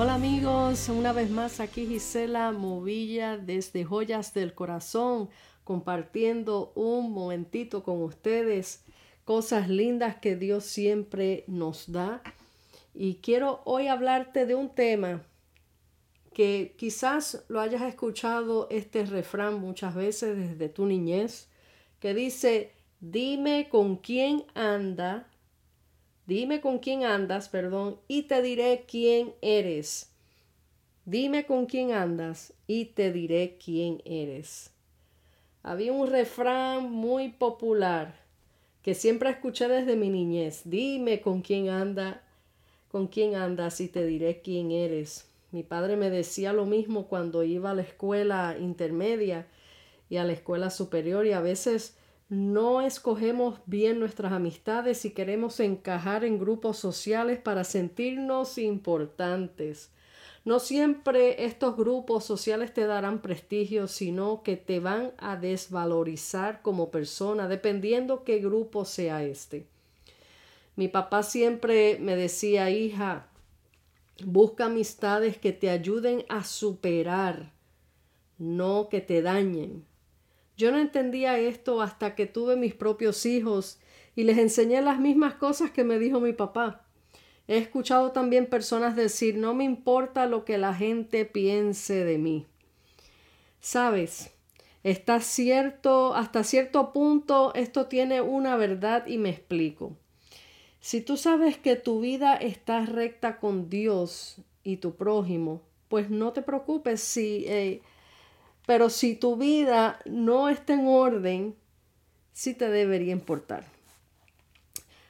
Hola amigos, una vez más aquí Gisela Movilla desde Joyas del Corazón, compartiendo un momentito con ustedes cosas lindas que Dios siempre nos da. Y quiero hoy hablarte de un tema que quizás lo hayas escuchado este refrán muchas veces desde tu niñez, que dice, dime con quién anda Dime con quién andas, perdón, y te diré quién eres. Dime con quién andas y te diré quién eres. Había un refrán muy popular que siempre escuché desde mi niñez. Dime con quién anda, con quién andas y te diré quién eres. Mi padre me decía lo mismo cuando iba a la escuela intermedia y a la escuela superior y a veces no escogemos bien nuestras amistades y queremos encajar en grupos sociales para sentirnos importantes. No siempre estos grupos sociales te darán prestigio, sino que te van a desvalorizar como persona, dependiendo qué grupo sea este. Mi papá siempre me decía, hija, busca amistades que te ayuden a superar, no que te dañen. Yo no entendía esto hasta que tuve mis propios hijos y les enseñé las mismas cosas que me dijo mi papá. He escuchado también personas decir no me importa lo que la gente piense de mí. Sabes, está cierto, hasta cierto punto esto tiene una verdad y me explico. Si tú sabes que tu vida está recta con Dios y tu prójimo, pues no te preocupes si eh, pero si tu vida no está en orden, sí te debería importar.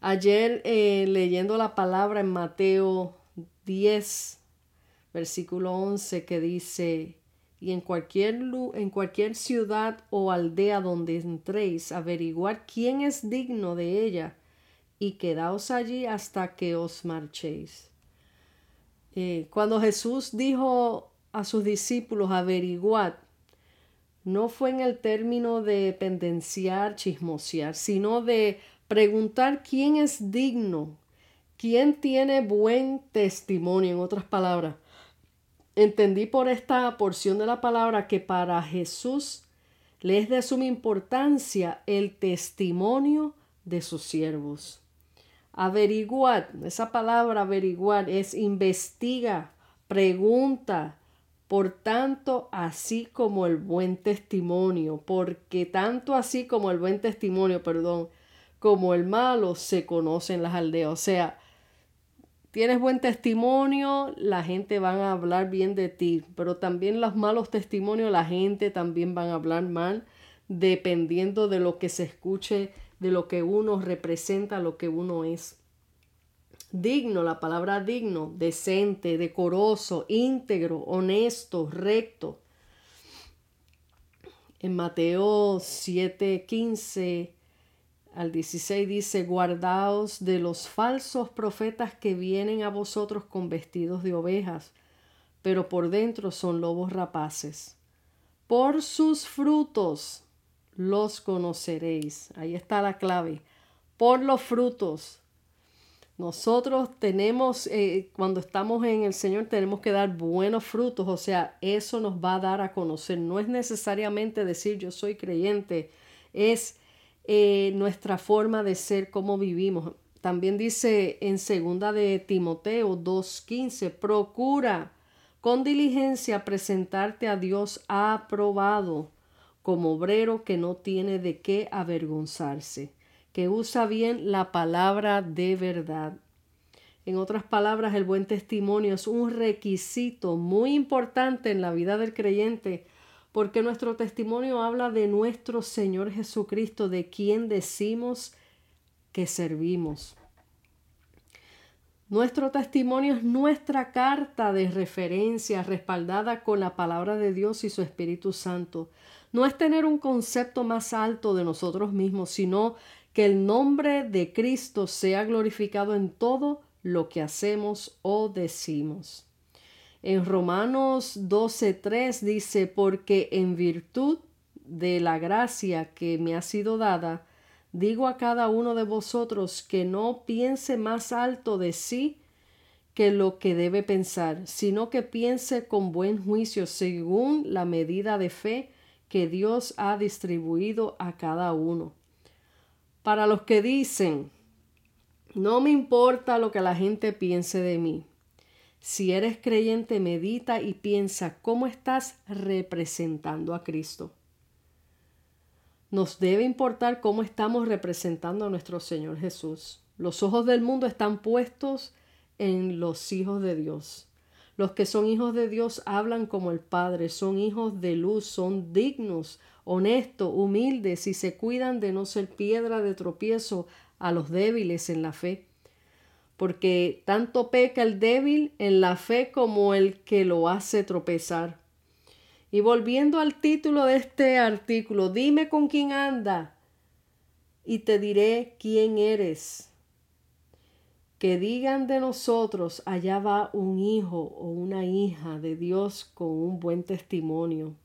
Ayer eh, leyendo la palabra en Mateo 10, versículo 11, que dice, y en cualquier, en cualquier ciudad o aldea donde entréis, averiguar quién es digno de ella y quedaos allí hasta que os marchéis. Eh, cuando Jesús dijo a sus discípulos, averiguad, no fue en el término de pendenciar, chismosear, sino de preguntar quién es digno, quién tiene buen testimonio, en otras palabras. Entendí por esta porción de la palabra que para Jesús le es de suma importancia el testimonio de sus siervos. Averiguar, esa palabra averiguar es investiga, pregunta, por tanto, así como el buen testimonio, porque tanto así como el buen testimonio, perdón, como el malo se conocen las aldeas. O sea, tienes buen testimonio, la gente va a hablar bien de ti, pero también los malos testimonios, la gente también van a hablar mal, dependiendo de lo que se escuche, de lo que uno representa, lo que uno es. Digno, la palabra digno, decente, decoroso, íntegro, honesto, recto. En Mateo 7, 15 al 16 dice, guardaos de los falsos profetas que vienen a vosotros con vestidos de ovejas, pero por dentro son lobos rapaces. Por sus frutos los conoceréis. Ahí está la clave. Por los frutos nosotros tenemos, eh, cuando estamos en el Señor, tenemos que dar buenos frutos, o sea, eso nos va a dar a conocer. No es necesariamente decir yo soy creyente, es eh, nuestra forma de ser, cómo vivimos. También dice en segunda de Timoteo 2.15, procura con diligencia presentarte a Dios aprobado como obrero que no tiene de qué avergonzarse que usa bien la palabra de verdad. En otras palabras, el buen testimonio es un requisito muy importante en la vida del creyente porque nuestro testimonio habla de nuestro Señor Jesucristo, de quien decimos que servimos. Nuestro testimonio es nuestra carta de referencia respaldada con la palabra de Dios y su Espíritu Santo. No es tener un concepto más alto de nosotros mismos, sino que el nombre de Cristo sea glorificado en todo lo que hacemos o decimos. En Romanos 12:3 dice, porque en virtud de la gracia que me ha sido dada, digo a cada uno de vosotros que no piense más alto de sí que lo que debe pensar, sino que piense con buen juicio según la medida de fe que Dios ha distribuido a cada uno. Para los que dicen, no me importa lo que la gente piense de mí. Si eres creyente, medita y piensa cómo estás representando a Cristo. Nos debe importar cómo estamos representando a nuestro Señor Jesús. Los ojos del mundo están puestos en los hijos de Dios. Los que son hijos de Dios hablan como el Padre, son hijos de luz, son dignos, honestos, humildes y se cuidan de no ser piedra de tropiezo a los débiles en la fe. Porque tanto peca el débil en la fe como el que lo hace tropezar. Y volviendo al título de este artículo, dime con quién anda y te diré quién eres. Que digan de nosotros, allá va un hijo o una hija de Dios con un buen testimonio.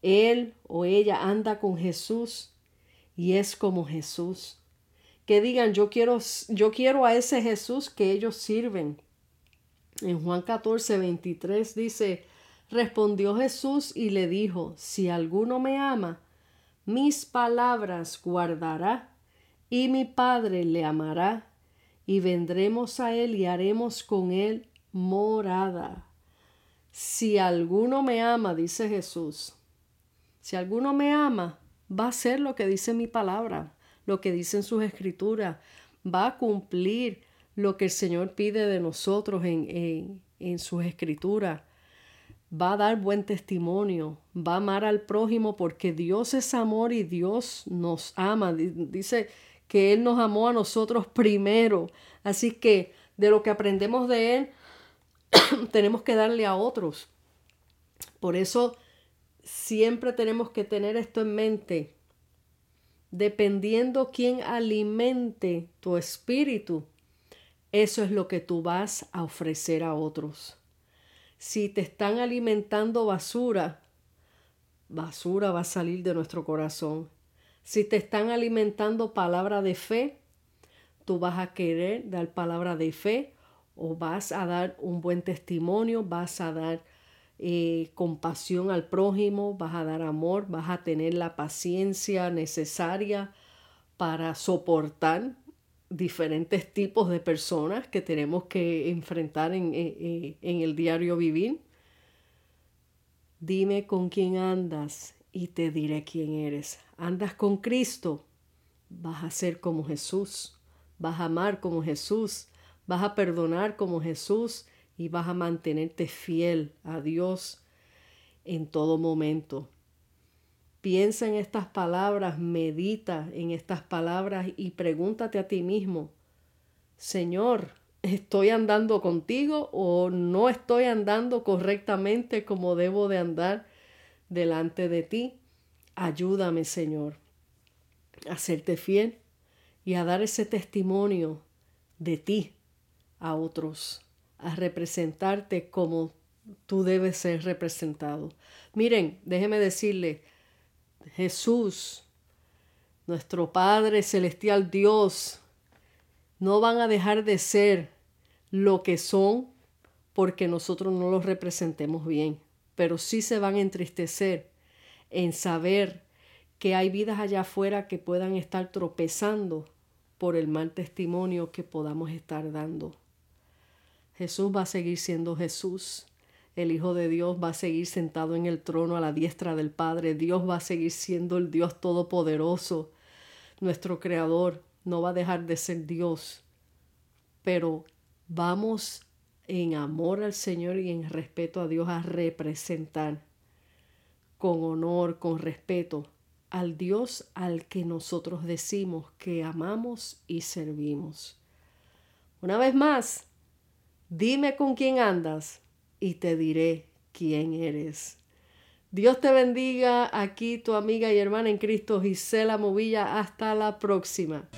Él o ella anda con Jesús y es como Jesús que digan yo quiero, yo quiero a ese Jesús que ellos sirven. En Juan 14, 23 dice, respondió Jesús y le dijo, si alguno me ama, mis palabras guardará, y mi Padre le amará, y vendremos a él y haremos con él morada. Si alguno me ama, dice Jesús, si alguno me ama, va a hacer lo que dice mi palabra lo que dicen sus escrituras, va a cumplir lo que el Señor pide de nosotros en, en, sus escrituras, va a dar buen testimonio, va a amar al prójimo porque Dios es amor y Dios nos ama. Dice que Él nos amó a nosotros primero. Así que de lo que aprendemos de Él, tenemos que darle a otros. Por eso siempre tenemos que tener esto en mente dependiendo quién alimente tu espíritu, eso es lo que tú vas a ofrecer a otros. Si te están alimentando basura, basura va a salir de nuestro corazón. Si te están alimentando palabra de fe, tú vas a querer dar palabra de fe o vas a dar un buen testimonio, vas a dar eh, compasión al prójimo, vas a dar amor, vas a tener la paciencia necesaria para soportar diferentes tipos de personas que tenemos que enfrentar en, en el diario vivir. Dime con quién andas y te diré quién eres. Andas con Cristo, vas a ser como Jesús, vas a amar como Jesús, vas a perdonar como Jesús y vas a mantenerte fiel a Dios en todo momento. Piensa en estas palabras, medita en estas palabras y pregúntate a ti mismo, Señor, ¿estoy andando contigo o no estoy andando correctamente como debo de andar delante de ti? Ayúdame, Señor, a serte fiel y a dar ese testimonio de ti a otros a representarte como tú debes ser representado. Miren, déjeme decirle, Jesús, nuestro Padre Celestial Dios, no van a dejar de ser lo que son porque nosotros no los representemos bien, pero sí se van a entristecer en saber que hay vidas allá afuera que puedan estar tropezando por el mal testimonio que podamos estar dando. Jesús va a seguir siendo Jesús. El Hijo de Dios va a seguir sentado en el trono a la diestra del Padre. Dios va a seguir siendo el Dios todopoderoso. Nuestro Creador no va a dejar de ser Dios. Pero vamos en amor al Señor y en respeto a Dios a representar con honor, con respeto al Dios al que nosotros decimos que amamos y servimos. Una vez más, Dime con quién andas y te diré quién eres. Dios te bendiga aquí tu amiga y hermana en Cristo Gisela Movilla. Hasta la próxima.